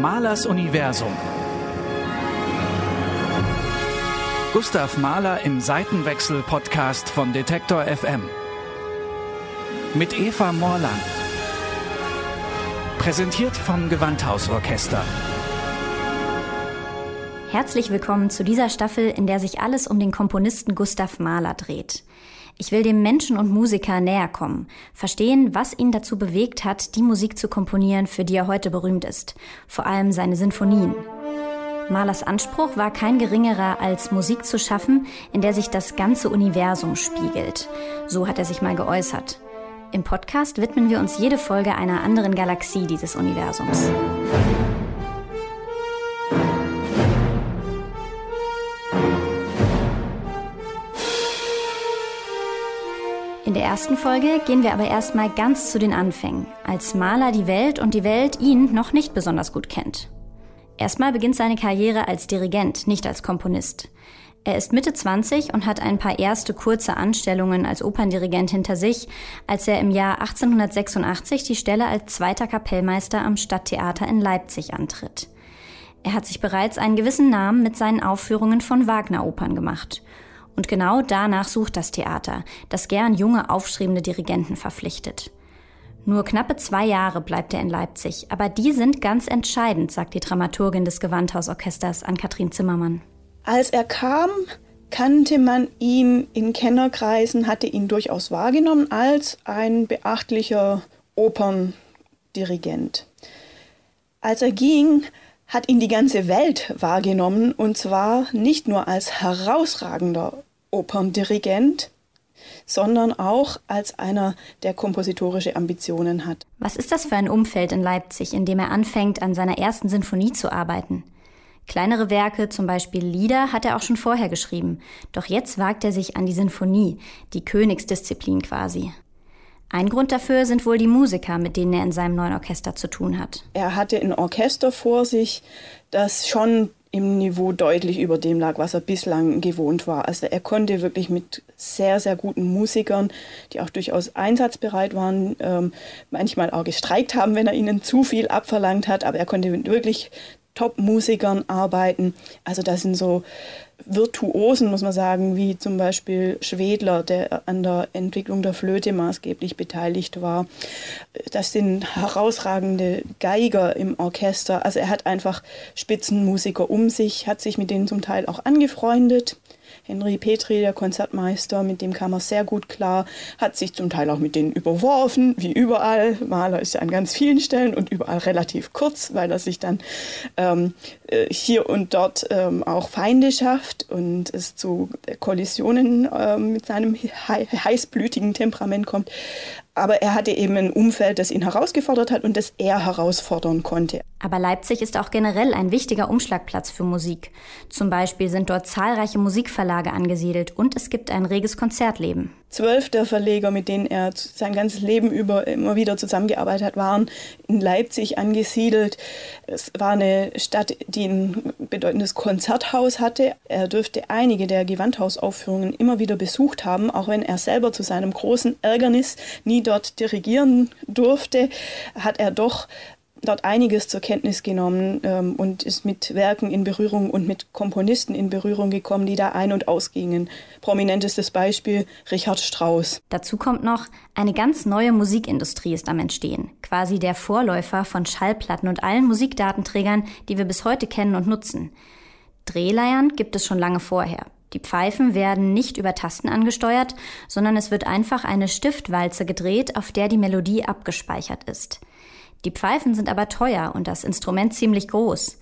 Mahlers Universum. Gustav Mahler im Seitenwechsel-Podcast von Detektor FM. Mit Eva Morland. Präsentiert vom Gewandhausorchester. Herzlich willkommen zu dieser Staffel, in der sich alles um den Komponisten Gustav Mahler dreht. Ich will dem Menschen und Musiker näher kommen, verstehen, was ihn dazu bewegt hat, die Musik zu komponieren, für die er heute berühmt ist, vor allem seine Sinfonien. Mahlers Anspruch war kein geringerer, als Musik zu schaffen, in der sich das ganze Universum spiegelt. So hat er sich mal geäußert. Im Podcast widmen wir uns jede Folge einer anderen Galaxie dieses Universums. Ersten Folge gehen wir aber erstmal ganz zu den Anfängen, als Maler die Welt und die Welt ihn noch nicht besonders gut kennt. Erstmal beginnt seine Karriere als Dirigent, nicht als Komponist. Er ist Mitte 20 und hat ein paar erste kurze Anstellungen als Operndirigent hinter sich, als er im Jahr 1886 die Stelle als zweiter Kapellmeister am Stadttheater in Leipzig antritt. Er hat sich bereits einen gewissen Namen mit seinen Aufführungen von Wagner-Opern gemacht und genau danach sucht das Theater, das gern junge, aufstrebende Dirigenten verpflichtet. Nur knappe zwei Jahre bleibt er in Leipzig, aber die sind ganz entscheidend, sagt die Dramaturgin des Gewandhausorchesters an Kathrin Zimmermann. Als er kam, kannte man ihn in Kennerkreisen, hatte ihn durchaus wahrgenommen als ein beachtlicher Operndirigent. Als er ging, hat ihn die ganze Welt wahrgenommen und zwar nicht nur als herausragender Operndirigent, sondern auch als einer, der kompositorische Ambitionen hat. Was ist das für ein Umfeld in Leipzig, in dem er anfängt, an seiner ersten Sinfonie zu arbeiten? Kleinere Werke, zum Beispiel Lieder, hat er auch schon vorher geschrieben. Doch jetzt wagt er sich an die Sinfonie, die Königsdisziplin quasi. Ein Grund dafür sind wohl die Musiker, mit denen er in seinem neuen Orchester zu tun hat. Er hatte ein Orchester vor sich, das schon im Niveau deutlich über dem lag, was er bislang gewohnt war. Also er konnte wirklich mit sehr, sehr guten Musikern, die auch durchaus einsatzbereit waren, ähm, manchmal auch gestreikt haben, wenn er ihnen zu viel abverlangt hat, aber er konnte wirklich Top-Musikern arbeiten. Also das sind so Virtuosen, muss man sagen, wie zum Beispiel Schwedler, der an der Entwicklung der Flöte maßgeblich beteiligt war. Das sind herausragende Geiger im Orchester. Also er hat einfach Spitzenmusiker um sich, hat sich mit denen zum Teil auch angefreundet. Henry Petri, der Konzertmeister, mit dem kam er sehr gut klar, hat sich zum Teil auch mit denen überworfen, wie überall. Mahler ist ja an ganz vielen Stellen und überall relativ kurz, weil er sich dann ähm, äh, hier und dort ähm, auch Feinde schafft und es zu Kollisionen ähm, mit seinem heißblütigen Temperament kommt aber er hatte eben ein Umfeld, das ihn herausgefordert hat und das er herausfordern konnte. Aber Leipzig ist auch generell ein wichtiger Umschlagplatz für Musik. Zum Beispiel sind dort zahlreiche Musikverlage angesiedelt und es gibt ein reges Konzertleben. Zwölf der Verleger, mit denen er sein ganzes Leben über immer wieder zusammengearbeitet hat, waren in Leipzig angesiedelt. Es war eine Stadt, die ein bedeutendes Konzerthaus hatte. Er dürfte einige der Gewandhausaufführungen immer wieder besucht haben, auch wenn er selber zu seinem großen Ärgernis nie dort dirigieren durfte, hat er doch dort einiges zur Kenntnis genommen ähm, und ist mit Werken in Berührung und mit Komponisten in Berührung gekommen, die da ein- und ausgingen. Prominentestes Beispiel Richard Strauss. Dazu kommt noch, eine ganz neue Musikindustrie ist am Entstehen, quasi der Vorläufer von Schallplatten und allen Musikdatenträgern, die wir bis heute kennen und nutzen. Drehleiern gibt es schon lange vorher. Die Pfeifen werden nicht über Tasten angesteuert, sondern es wird einfach eine Stiftwalze gedreht, auf der die Melodie abgespeichert ist. Die Pfeifen sind aber teuer und das Instrument ziemlich groß.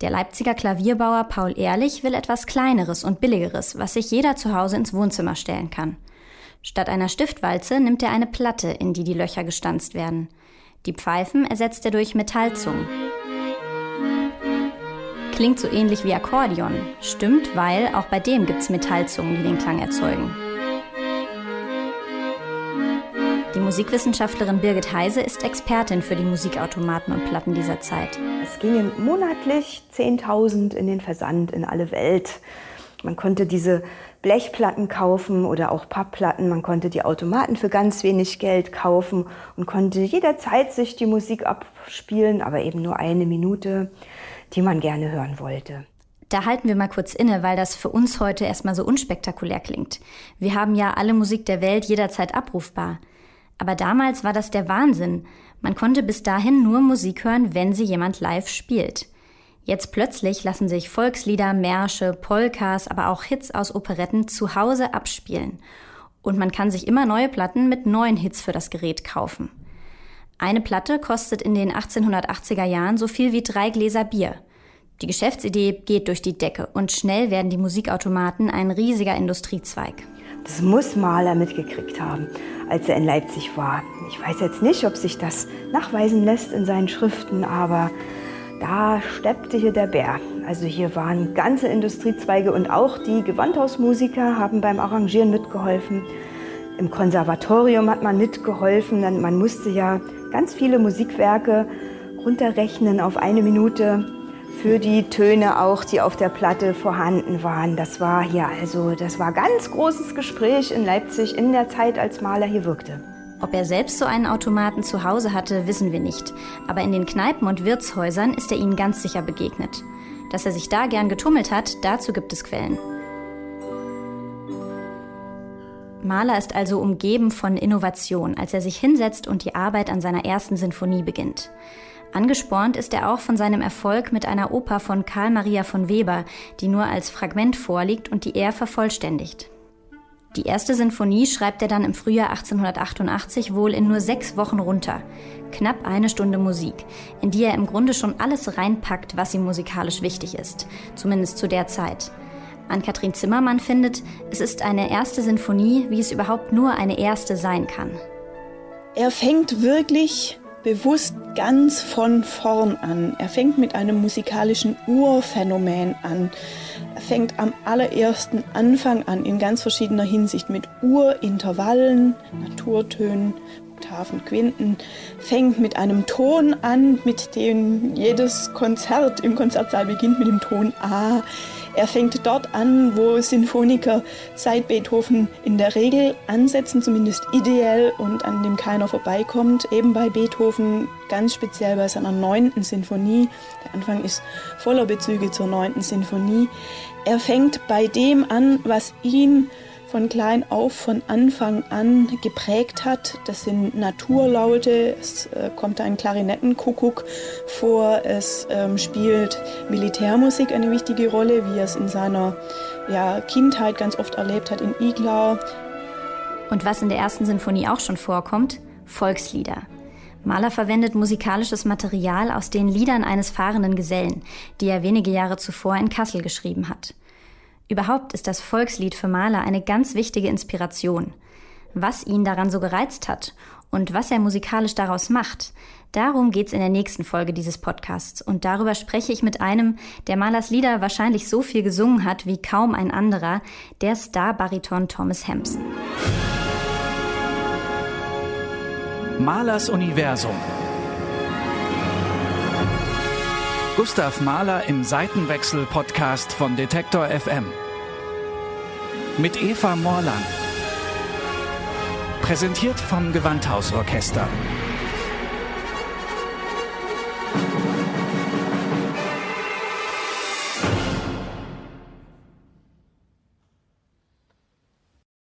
Der Leipziger Klavierbauer Paul Ehrlich will etwas Kleineres und Billigeres, was sich jeder zu Hause ins Wohnzimmer stellen kann. Statt einer Stiftwalze nimmt er eine Platte, in die die Löcher gestanzt werden. Die Pfeifen ersetzt er durch Metallzungen. Klingt so ähnlich wie Akkordeon. Stimmt, weil auch bei dem gibt's Metallzungen, die den Klang erzeugen. Musikwissenschaftlerin Birgit Heise ist Expertin für die Musikautomaten und Platten dieser Zeit. Es gingen monatlich 10.000 in den Versand in alle Welt. Man konnte diese Blechplatten kaufen oder auch Pappplatten. Man konnte die Automaten für ganz wenig Geld kaufen und konnte jederzeit sich die Musik abspielen, aber eben nur eine Minute, die man gerne hören wollte. Da halten wir mal kurz inne, weil das für uns heute erstmal so unspektakulär klingt. Wir haben ja alle Musik der Welt jederzeit abrufbar. Aber damals war das der Wahnsinn. Man konnte bis dahin nur Musik hören, wenn sie jemand live spielt. Jetzt plötzlich lassen sich Volkslieder, Märsche, Polkas, aber auch Hits aus Operetten zu Hause abspielen. Und man kann sich immer neue Platten mit neuen Hits für das Gerät kaufen. Eine Platte kostet in den 1880er Jahren so viel wie drei Gläser Bier. Die Geschäftsidee geht durch die Decke und schnell werden die Musikautomaten ein riesiger Industriezweig. Das muss Mahler mitgekriegt haben, als er in Leipzig war. Ich weiß jetzt nicht, ob sich das nachweisen lässt in seinen Schriften, aber da steppte hier der Bär. Also hier waren ganze Industriezweige und auch die Gewandhausmusiker haben beim Arrangieren mitgeholfen. Im Konservatorium hat man mitgeholfen. Man musste ja ganz viele Musikwerke runterrechnen auf eine Minute für die Töne auch, die auf der Platte vorhanden waren. Das war hier also, das war ganz großes Gespräch in Leipzig in der Zeit, als Mahler hier wirkte. Ob er selbst so einen Automaten zu Hause hatte, wissen wir nicht. Aber in den Kneipen und Wirtshäusern ist er ihnen ganz sicher begegnet. Dass er sich da gern getummelt hat, dazu gibt es Quellen. Mahler ist also umgeben von Innovation, als er sich hinsetzt und die Arbeit an seiner ersten Sinfonie beginnt. Angespornt ist er auch von seinem Erfolg mit einer Oper von Karl Maria von Weber, die nur als Fragment vorliegt und die er vervollständigt. Die erste Sinfonie schreibt er dann im Frühjahr 1888 wohl in nur sechs Wochen runter. Knapp eine Stunde Musik, in die er im Grunde schon alles reinpackt, was ihm musikalisch wichtig ist, zumindest zu der Zeit. Ann-Kathrin Zimmermann findet, es ist eine erste Sinfonie, wie es überhaupt nur eine erste sein kann. Er fängt wirklich bewusst ganz von vorn an. Er fängt mit einem musikalischen Urphänomen an. Er fängt am allerersten Anfang an in ganz verschiedener Hinsicht mit Urintervallen, Naturtönen, Oktaven, Quinten, fängt mit einem Ton an, mit dem jedes Konzert im Konzertsaal beginnt mit dem Ton A. Er fängt dort an, wo Sinfoniker seit Beethoven in der Regel ansetzen, zumindest ideell und an dem keiner vorbeikommt. Eben bei Beethoven, ganz speziell bei seiner neunten Sinfonie. Der Anfang ist voller Bezüge zur neunten Sinfonie. Er fängt bei dem an, was ihn von klein auf, von Anfang an geprägt hat. Das sind Naturlaute, es äh, kommt ein Klarinettenkuckuck vor, es ähm, spielt Militärmusik eine wichtige Rolle, wie er es in seiner ja, Kindheit ganz oft erlebt hat in Iglau. Und was in der ersten Sinfonie auch schon vorkommt, Volkslieder. Mahler verwendet musikalisches Material aus den Liedern eines fahrenden Gesellen, die er wenige Jahre zuvor in Kassel geschrieben hat. Überhaupt ist das Volkslied für Mahler eine ganz wichtige Inspiration. Was ihn daran so gereizt hat und was er musikalisch daraus macht, darum geht's in der nächsten Folge dieses Podcasts. Und darüber spreche ich mit einem, der Mahlers Lieder wahrscheinlich so viel gesungen hat wie kaum ein anderer, der Star-Bariton Thomas Hampson. Mahlers Universum. Gustav Mahler im Seitenwechsel-Podcast von Detektor FM mit Eva Morland. Präsentiert vom Gewandhausorchester.